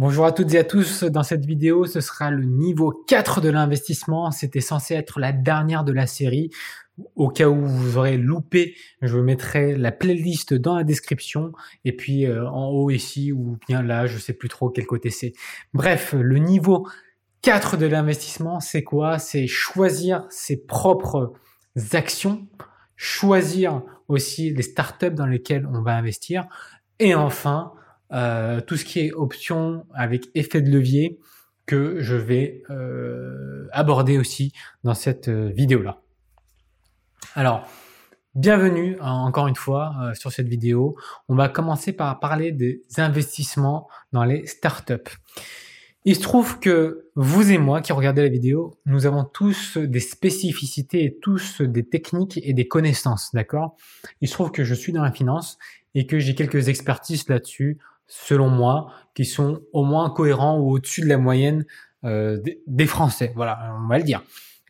Bonjour à toutes et à tous. Dans cette vidéo, ce sera le niveau 4 de l'investissement. C'était censé être la dernière de la série. Au cas où vous aurez loupé, je mettrai la playlist dans la description et puis euh, en haut ici ou bien là, je sais plus trop quel côté c'est. Bref, le niveau 4 de l'investissement, c'est quoi? C'est choisir ses propres actions, choisir aussi les startups dans lesquelles on va investir et enfin euh, tout ce qui est option avec effet de levier que je vais euh, aborder aussi dans cette euh, vidéo-là. Alors, bienvenue encore une fois sur cette vidéo. On va commencer par parler des investissements dans les startups. Il se trouve que vous et moi qui regardez la vidéo, nous avons tous des spécificités et tous des techniques et des connaissances, d'accord? Il se trouve que je suis dans la finance et que j'ai quelques expertises là-dessus selon moi, qui sont au moins cohérents ou au-dessus de la moyenne euh, des Français. Voilà, on va le dire.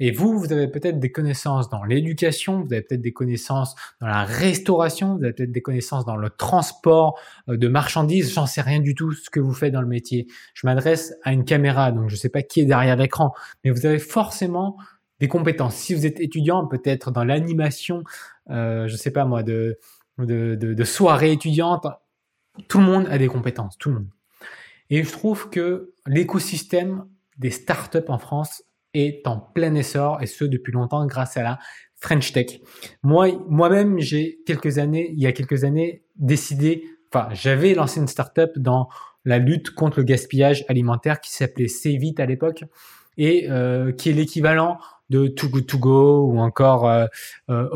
Et vous, vous avez peut-être des connaissances dans l'éducation, vous avez peut-être des connaissances dans la restauration, vous avez peut-être des connaissances dans le transport euh, de marchandises. J'en sais rien du tout ce que vous faites dans le métier. Je m'adresse à une caméra, donc je ne sais pas qui est derrière l'écran, mais vous avez forcément des compétences. Si vous êtes étudiant, peut-être dans l'animation, euh, je sais pas moi, de, de, de, de soirée étudiante, tout le monde a des compétences, tout le monde. Et je trouve que l'écosystème des startups en France est en plein essor et ce depuis longtemps grâce à la French Tech. Moi, moi-même, j'ai quelques années, il y a quelques années, décidé, enfin, j'avais lancé une startup dans la lutte contre le gaspillage alimentaire qui s'appelait Vite à l'époque et euh, qui est l'équivalent de Too Good To Go ou encore euh, euh.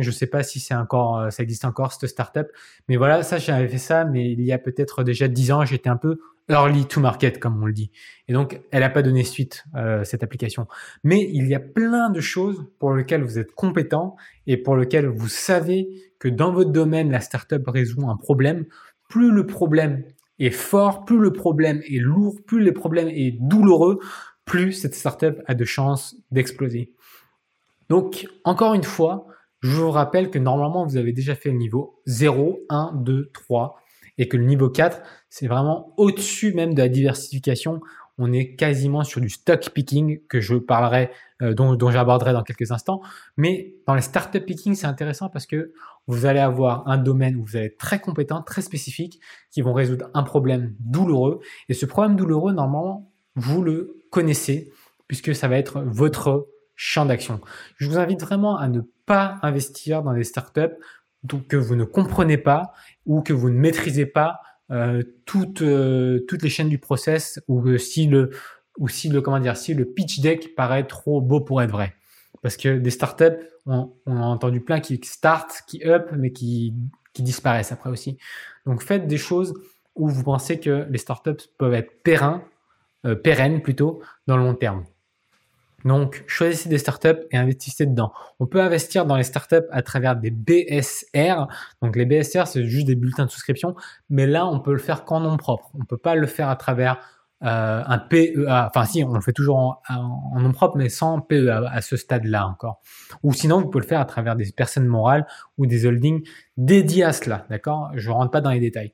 Je sais pas si c'est encore, euh, ça existe encore cette startup, mais voilà, ça j'avais fait ça, mais il y a peut-être déjà 10 ans, j'étais un peu early to market comme on le dit, et donc elle n'a pas donné suite cette application. Mais il y a plein de choses pour lesquelles vous êtes compétent et pour lesquelles vous savez que dans votre domaine la startup résout un problème. Plus le problème est fort, plus le problème est lourd, plus le problème est douloureux, plus cette startup a de chances d'exploser. Donc, encore une fois, je vous rappelle que normalement, vous avez déjà fait le niveau 0, 1, 2, 3 et que le niveau 4, c'est vraiment au-dessus même de la diversification. On est quasiment sur du stock picking que je parlerai, euh, dont, j'aborderai dans quelques instants. Mais dans les startup picking, c'est intéressant parce que vous allez avoir un domaine où vous allez être très compétent, très spécifique, qui vont résoudre un problème douloureux. Et ce problème douloureux, normalement, vous le connaissez, puisque ça va être votre champ d'action. Je vous invite vraiment à ne pas investir dans des startups que vous ne comprenez pas ou que vous ne maîtrisez pas euh, toutes, euh, toutes les chaînes du process ou si le ou si le comment dire si le pitch deck paraît trop beau pour être vrai. Parce que des startups, on, on a entendu plein qui start, qui up, mais qui, qui disparaissent après aussi. Donc faites des choses où vous pensez que les startups peuvent être pérennes euh, pérenne plutôt dans le long terme. Donc, choisissez des startups et investissez dedans. On peut investir dans les startups à travers des BSR. Donc, les BSR, c'est juste des bulletins de souscription, mais là, on peut le faire qu'en nom propre. On peut pas le faire à travers euh, un PEA. Enfin, si, on le fait toujours en, nom propre, mais sans PEA à ce stade-là encore. Ou sinon, vous pouvez le faire à travers des personnes morales ou des holdings dédiés à cela. D'accord? Je rentre pas dans les détails.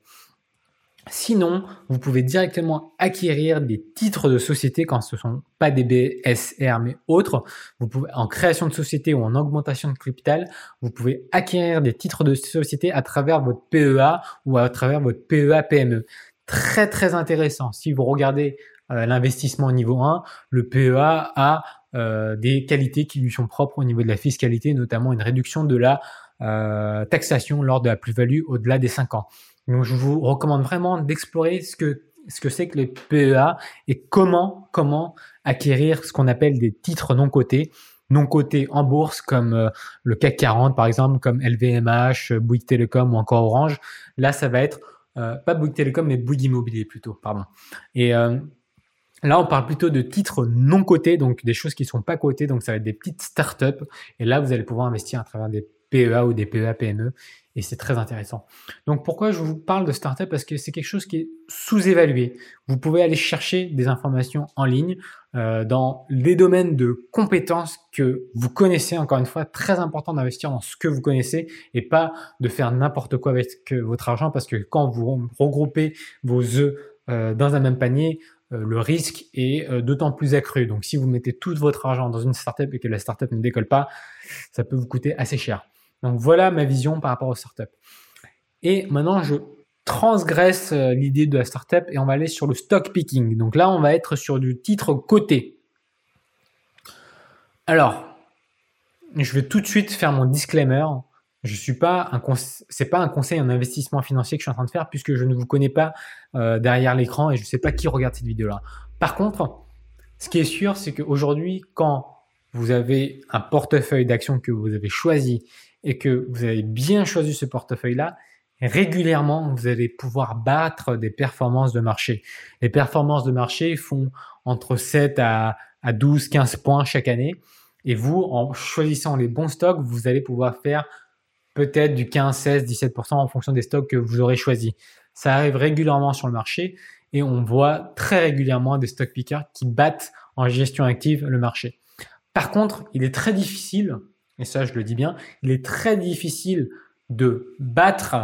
Sinon, vous pouvez directement acquérir des titres de société quand ce sont pas des BSR mais autres. Vous pouvez, en création de société ou en augmentation de capital, vous pouvez acquérir des titres de société à travers votre PEA ou à travers votre PEA PME. Très très intéressant. Si vous regardez euh, l'investissement niveau 1, le PEA a euh, des qualités qui lui sont propres au niveau de la fiscalité, notamment une réduction de la euh, taxation lors de la plus-value au-delà des 5 ans. Donc, je vous recommande vraiment d'explorer ce que ce que c'est que les PEA et comment comment acquérir ce qu'on appelle des titres non cotés non cotés en bourse comme euh, le CAC 40 par exemple comme LVMH, Bouygues Télécom ou encore Orange. Là, ça va être euh, pas Bouygues Télécom mais Bouygues Immobilier plutôt, pardon. Et euh, Là, on parle plutôt de titres non cotés, donc des choses qui sont pas cotées, donc ça va être des petites startups. Et là, vous allez pouvoir investir à travers des PEA ou des PEA PME et c'est très intéressant. Donc pourquoi je vous parle de startup? Parce que c'est quelque chose qui est sous-évalué. Vous pouvez aller chercher des informations en ligne euh, dans les domaines de compétences que vous connaissez. Encore une fois, très important d'investir dans ce que vous connaissez et pas de faire n'importe quoi avec votre argent parce que quand vous regroupez vos œufs dans un même panier, le risque est d'autant plus accru. Donc si vous mettez tout votre argent dans une startup et que la startup ne décolle pas, ça peut vous coûter assez cher. Donc voilà ma vision par rapport aux startups. Et maintenant, je transgresse l'idée de la startup et on va aller sur le stock picking. Donc là, on va être sur du titre coté. Alors, je vais tout de suite faire mon disclaimer. Je suis pas un c'est un conseil en investissement financier que je suis en train de faire puisque je ne vous connais pas euh, derrière l'écran et je ne sais pas qui regarde cette vidéo là. Par contre, ce qui est sûr, c'est qu'aujourd'hui, quand vous avez un portefeuille d'actions que vous avez choisi et que vous avez bien choisi ce portefeuille là, régulièrement, vous allez pouvoir battre des performances de marché. Les performances de marché font entre 7 à, à 12, 15 points chaque année. Et vous, en choisissant les bons stocks, vous allez pouvoir faire peut-être du 15, 16, 17% en fonction des stocks que vous aurez choisis. Ça arrive régulièrement sur le marché et on voit très régulièrement des stock pickers qui battent en gestion active le marché. Par contre, il est très difficile, et ça je le dis bien, il est très difficile de battre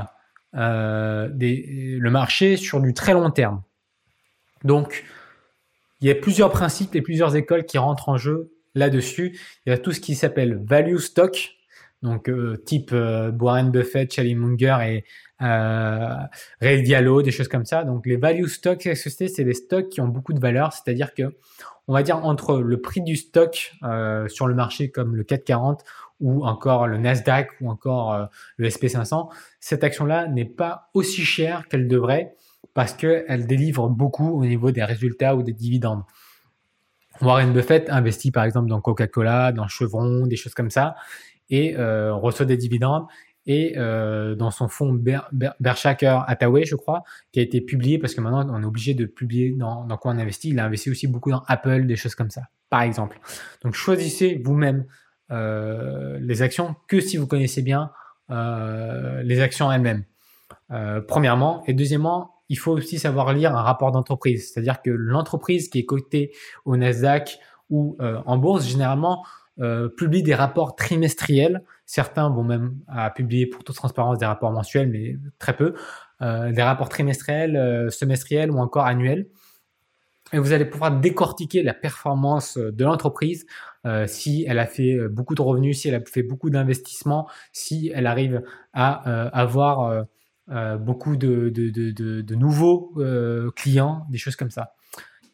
euh, le marché sur du très long terme. Donc, il y a plusieurs principes et plusieurs écoles qui rentrent en jeu là-dessus. Il y a tout ce qui s'appelle value stock, donc euh, type euh, Warren Buffett, Charlie Munger et euh, Ray Diallo, des choses comme ça. Donc les value stocks, c'est des stocks qui ont beaucoup de valeur, c'est-à-dire que on va dire entre le prix du stock euh, sur le marché comme le 440 ou encore le Nasdaq ou encore le SP500, cette action-là n'est pas aussi chère qu'elle devrait parce qu'elle délivre beaucoup au niveau des résultats ou des dividendes. Warren Buffett investit par exemple dans Coca-Cola, dans Chevron, des choses comme ça, et euh, reçoit des dividendes. Et euh, dans son fonds Berkshire Hathaway, je crois, qui a été publié parce que maintenant on est obligé de publier dans, dans quoi on investit. Il a investi aussi beaucoup dans Apple, des choses comme ça, par exemple. Donc choisissez vous-même euh, les actions que si vous connaissez bien les actions elles-mêmes. Premièrement, et deuxièmement, il faut aussi savoir lire un rapport d'entreprise. C'est-à-dire que l'entreprise qui est cotée au Nasdaq ou en bourse, généralement, euh, publie des rapports trimestriels. Certains vont même à publier pour toute transparence des rapports mensuels, mais très peu. Euh, des rapports trimestriels, semestriels ou encore annuels. Et vous allez pouvoir décortiquer la performance de l'entreprise, si elle a fait beaucoup de revenus, si elle a fait beaucoup d'investissements, si elle arrive à avoir euh, beaucoup de, nouveaux euh, clients, des choses comme ça.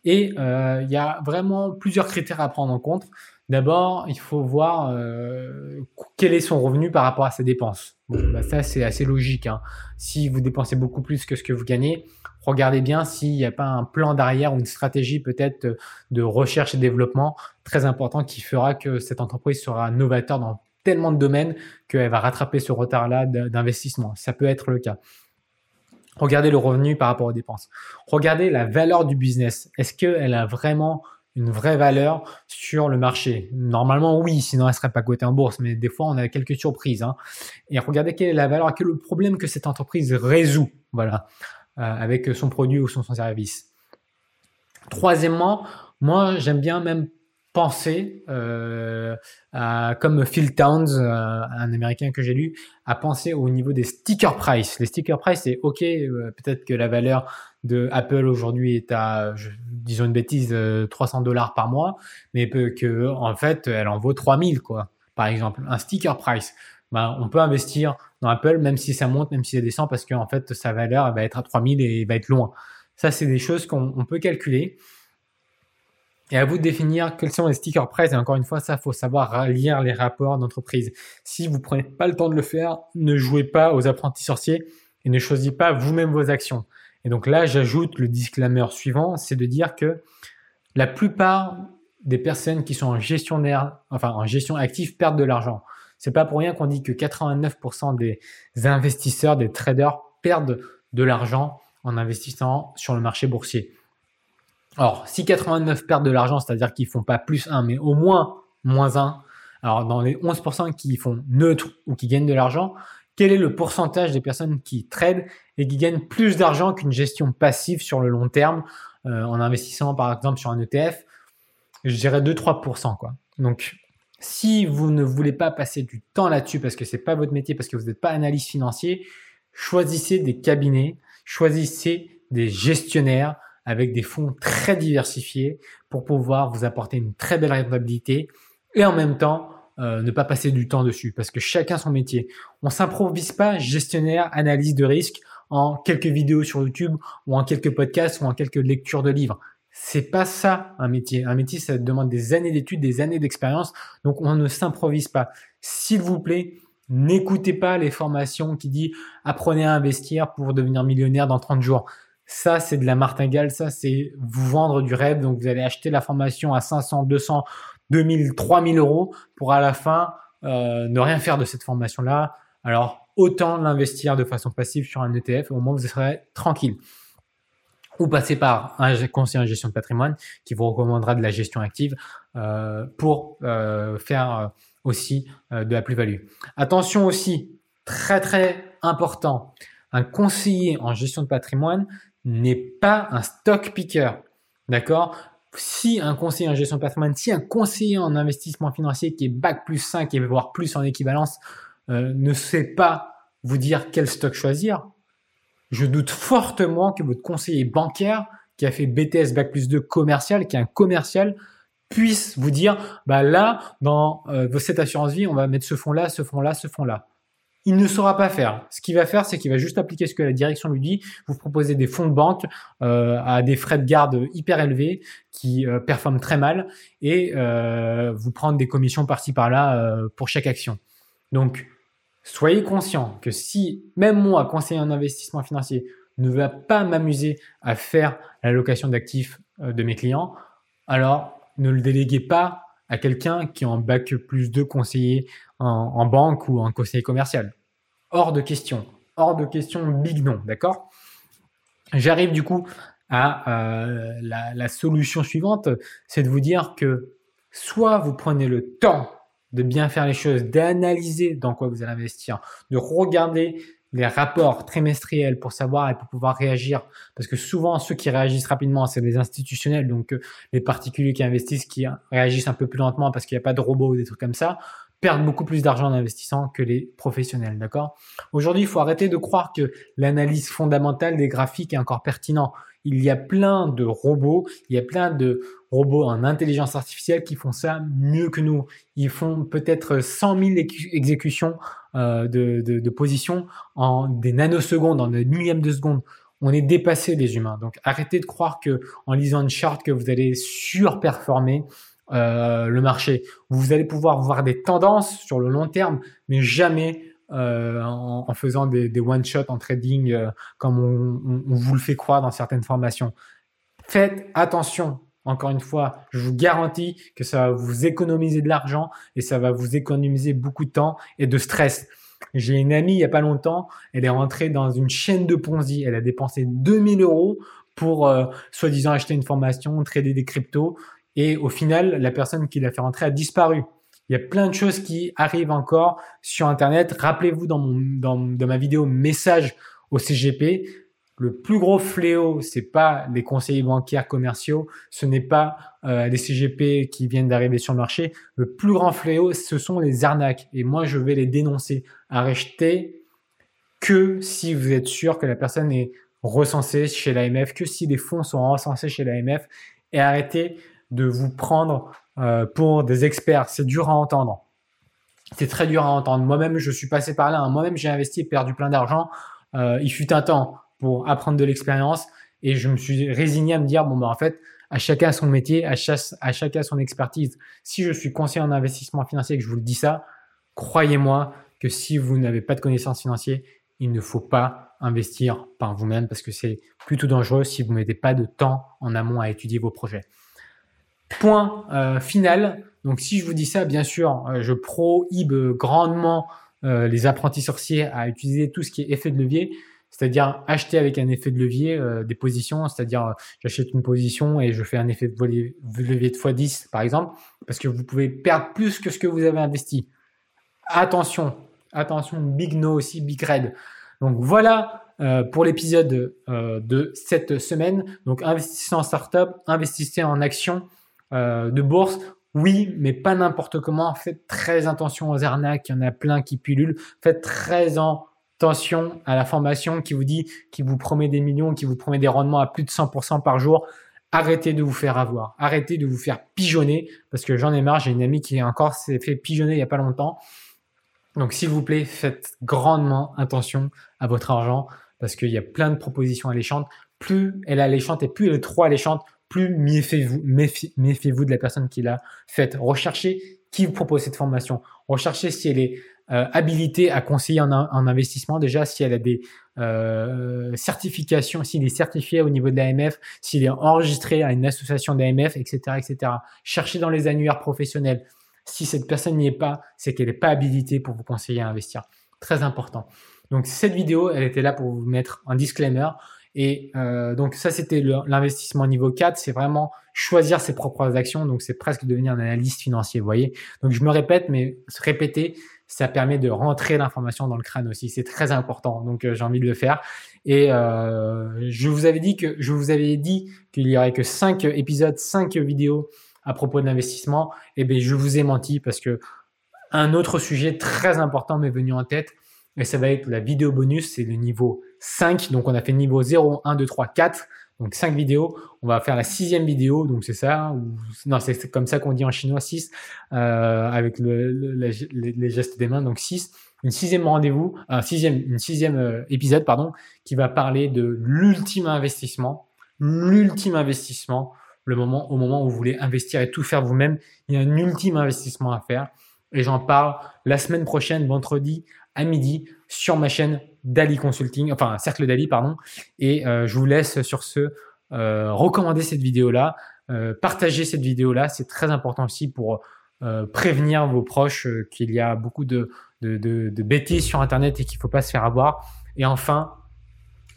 Et euh, il y a vraiment plusieurs critères à prendre en compte. D'abord, il faut voir quel est son revenu par rapport à ses dépenses. Bon, bah ça c'est assez logique. Hein. Si vous dépensez beaucoup plus que ce que vous gagnez, regardez bien s'il n'y a pas un plan d'arrière ou une stratégie peut-être de recherche et développement très important qui fera que cette entreprise sera novateur dans tellement de domaines qu'elle va rattraper ce retard-là d'investissement. Ça peut être le cas. Regardez le revenu par rapport aux dépenses. Regardez la valeur du business. Est-ce qu'elle a vraiment une vraie valeur sur le marché Normalement, oui, sinon elle serait pas cotée en bourse, mais des fois, on a quelques surprises. Hein. Et regardez quelle est la valeur, quel est le problème que cette entreprise résout, voilà, euh, avec son produit ou son service. Troisièmement, moi, j'aime bien même penser, euh, à, comme Phil Towns, euh, un américain que j'ai lu, à penser au niveau des sticker price. Les sticker price, c'est ok, euh, peut-être que la valeur de Apple aujourd'hui est à, disons une bêtise, 300 dollars par mois, mais que en fait, elle en vaut 3000 quoi. Par exemple, un sticker price. Ben, on peut investir dans Apple même si ça monte, même si ça descend, parce qu'en fait, sa valeur va être à 3000 et va être loin. Ça, c'est des choses qu'on peut calculer. Et à vous de définir quels sont les stickers price. Et encore une fois, ça, faut savoir lire les rapports d'entreprise. Si vous prenez pas le temps de le faire, ne jouez pas aux apprentis sorciers et ne choisissez pas vous-même vos actions. Et donc là, j'ajoute le disclaimer suivant, c'est de dire que la plupart des personnes qui sont en gestionnaire, enfin en gestion active, perdent de l'argent. C'est pas pour rien qu'on dit que 89% des investisseurs, des traders perdent de l'argent en investissant sur le marché boursier. Alors, si 89 perdent de l'argent, c'est-à-dire qu'ils font pas plus 1, mais au moins moins 1, alors dans les 11% qui font neutre ou qui gagnent de l'argent, quel est le pourcentage des personnes qui tradent et qui gagnent plus d'argent qu'une gestion passive sur le long terme euh, en investissant par exemple sur un ETF Je dirais 2-3%. Quoi. Donc, si vous ne voulez pas passer du temps là-dessus parce que c'est pas votre métier, parce que vous n'êtes pas analyste financier, choisissez des cabinets, choisissez des gestionnaires avec des fonds très diversifiés pour pouvoir vous apporter une très belle rentabilité et en même temps euh, ne pas passer du temps dessus parce que chacun son métier. On s'improvise pas gestionnaire, analyse de risque en quelques vidéos sur YouTube ou en quelques podcasts ou en quelques lectures de livres. C'est pas ça un métier. Un métier, ça demande des années d'études, des années d'expérience. Donc on ne s'improvise pas. S'il vous plaît, n'écoutez pas les formations qui disent apprenez à investir pour devenir millionnaire dans 30 jours. Ça, c'est de la martingale. Ça, c'est vous vendre du rêve. Donc vous allez acheter la formation à 500, 200, 2000, 3000 euros pour à la fin euh, ne rien faire de cette formation-là. Alors autant l'investir de façon passive sur un ETF. Au moins vous serez tranquille ou passer par un conseiller en gestion de patrimoine qui vous recommandera de la gestion active euh, pour euh, faire aussi de la plus-value. Attention aussi, très très important, un conseiller en gestion de patrimoine n'est pas un stock picker. D'accord? Si un conseiller en gestion de patrimoine, si un conseiller en investissement financier qui est bac plus 5 et voire plus en équivalence ne sait pas vous dire quel stock choisir, je doute fortement que votre conseiller bancaire qui a fait BTS Bac plus 2 commercial, qui est un commercial, puisse vous dire, bah là, dans euh, cette assurance vie, on va mettre ce fonds-là, ce fonds-là, ce fonds-là. Il ne saura pas faire. Ce qu'il va faire, c'est qu'il va juste appliquer ce que la direction lui dit, vous proposer des fonds de banque euh, à des frais de garde hyper élevés qui euh, performent très mal et vous prendre des commissions par-ci par-là pour chaque action. Donc, Soyez conscient que si même moi, conseiller en investissement financier, ne va pas m'amuser à faire la location d'actifs euh, de mes clients, alors ne le déléguez pas à quelqu'un qui en bac plus de conseiller en, banque ou en conseiller commercial. Hors de question. Hors de question, big non, d'accord? J'arrive du coup à euh, la, solution suivante, c'est de vous dire que soit vous prenez le temps de bien faire les choses, d'analyser dans quoi vous allez investir, de regarder les rapports trimestriels pour savoir et pour pouvoir réagir. Parce que souvent, ceux qui réagissent rapidement, c'est les institutionnels, donc euh, les particuliers qui investissent, qui réagissent un peu plus lentement parce qu'il n'y a pas de robots ou des trucs comme ça, perdent beaucoup plus d'argent en investissant que les professionnels, d'accord? Aujourd'hui, il faut arrêter de croire que l'analyse fondamentale des graphiques est encore pertinent il y a plein de robots, il y a plein de robots en intelligence artificielle qui font ça mieux que nous. Ils font peut-être 100 000 exécutions euh, de, de, positions en des nanosecondes, en des millièmes de seconde. On est dépassé les humains. Donc arrêtez de croire que en lisant une charte que vous allez surperformer euh, le marché. Vous allez pouvoir voir des tendances sur le long terme, mais jamais euh, en, faisant des, des one-shots en trading euh, comme on, on, vous le fait croire dans certaines formations. Faites attention. Encore une fois, je vous garantis que ça va vous économiser de l'argent et ça va vous économiser beaucoup de temps et de stress. J'ai une amie il y a pas longtemps, elle est rentrée dans une chaîne de Ponzi. Elle a dépensé 2000 euros pour euh, soi-disant acheter une formation, trader des cryptos. Et au final, la personne qui l'a fait rentrer a disparu. Il y a plein de choses qui arrivent encore sur Internet. Rappelez-vous dans, ma vidéo message au CGP, le plus gros fléau, c'est pas les conseillers bancaires commerciaux, ce n'est pas euh, les CGP qui viennent d'arriver sur le marché. Le plus grand fléau, ce sont les arnaques. Et moi, je vais les dénoncer. Arrêtez que si vous êtes sûr que la personne est recensée chez l'AMF, que si des fonds sont recensés chez l'AMF, et arrêtez de vous prendre euh, pour des experts. C'est dur à entendre. C'est très dur à entendre. Moi-même, je suis passé par là. Hein. Moi-même, j'ai investi et perdu plein d'argent. Euh, il fut un temps pour apprendre de l'expérience et je me suis résigné à me dire, bon, bah, en fait, à chacun son métier, à, à chacun son expertise. Si je suis conseiller en investissement financier et que je vous le dis ça, croyez-moi que si vous n'avez pas de connaissances financières, il ne faut pas investir par vous-même parce que c'est plutôt dangereux si vous ne mettez pas de temps en amont à étudier vos projets. Point euh, final. Donc si je vous dis ça, bien sûr, euh, je prohibe grandement euh, les apprentis sorciers à utiliser tout ce qui est effet de levier, c'est-à-dire acheter avec un effet de levier des positions, c'est-à-dire j'achète une position et je fais un effet de levier de x10 par exemple, parce que vous pouvez perdre plus que ce que vous avez investi. Attention, attention, big no aussi, big red. Donc voilà pour l'épisode de cette semaine. Donc investissez en startup, investissez en action. Euh, de bourse, oui, mais pas n'importe comment. Faites très attention aux arnaques, il y en a plein qui pullulent. Faites très, en, attention à la formation qui vous dit, qui vous promet des millions, qui vous promet des rendements à plus de 100% par jour. Arrêtez de vous faire avoir. Arrêtez de vous faire pigeonner parce que j'en ai marre. J'ai une amie qui encore s'est fait pigeonner il y a pas longtemps. Donc, s'il vous plaît, faites grandement attention à votre argent parce qu'il y a plein de propositions alléchantes. Plus elle est alléchante et plus elle est trop alléchante, plus méfiez-vous méfiez de la personne qui l'a faite. Recherchez qui vous propose cette formation. Recherchez si elle est euh, habilitée à conseiller en, investissement déjà, si elle a des euh, certifications, s'il est certifié au niveau de l'AMF, s'il est enregistré à une association d'AMF, etc., etc. Cherchez dans les annuaires professionnels. Si cette personne n'y est pas, c'est qu'elle n'est pas habilitée pour vous conseiller à investir. Très important. Donc cette vidéo, elle était là pour vous mettre un disclaimer. Et euh, donc ça, c'était l'investissement niveau 4. C'est vraiment choisir ses propres actions. Donc c'est presque devenir un analyste financier, vous voyez. Donc je me répète, mais se répéter, ça permet de rentrer l'information dans le crâne aussi. C'est très important. Donc euh, j'ai envie de le faire. Et euh, je vous avais dit qu'il y aurait que 5 épisodes, 5 vidéos à propos de l'investissement. Et eh bien je vous ai menti parce que un autre sujet très important m'est venu en tête. Et ça va être la vidéo bonus, c'est le niveau 5. Donc on a fait niveau 0, 1, 2, 3, 4. Donc 5 vidéos. On va faire la sixième vidéo. Donc c'est ça. Ou, non, c'est comme ça qu'on dit en chinois 6 euh, avec le, les, gestes des mains. Donc 6. Une sixième rendez-vous, un sixième, une sixième euh, épisode, pardon, qui va parler de l'ultime investissement. L'ultime investissement, le moment, au moment où vous voulez investir et tout faire vous-même. Il y a un ultime investissement à faire. Et j'en parle la semaine prochaine, vendredi à midi, sur ma chaîne Dali Consulting, enfin Cercle Dali, pardon. Et euh, je vous laisse sur ce euh, recommander cette vidéo-là, euh, partager cette vidéo-là, c'est très important aussi pour prévenir vos proches qu'il y a beaucoup de, de, bêtises sur Internet et qu'il ne faut pas se faire avoir. Et enfin,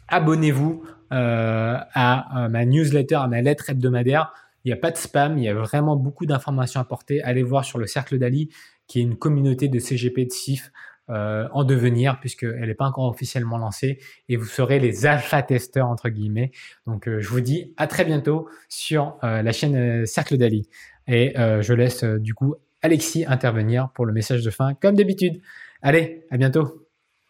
abonnez-vous à, ma newsletter, à ma lettre hebdomadaire. Il n'y a pas de spam, il y a vraiment beaucoup d'informations à porter. Allez voir sur le Cercle Dali, qui est une communauté de CGP de CIF euh, en devenir puisqu'elle n'est pas encore officiellement lancée et vous serez les alpha testeurs entre guillemets. Donc euh, je vous dis à très bientôt sur euh, la chaîne Cercle d'Ali et je laisse du coup Alexis intervenir pour le message de fin comme d'habitude. Allez, à bientôt.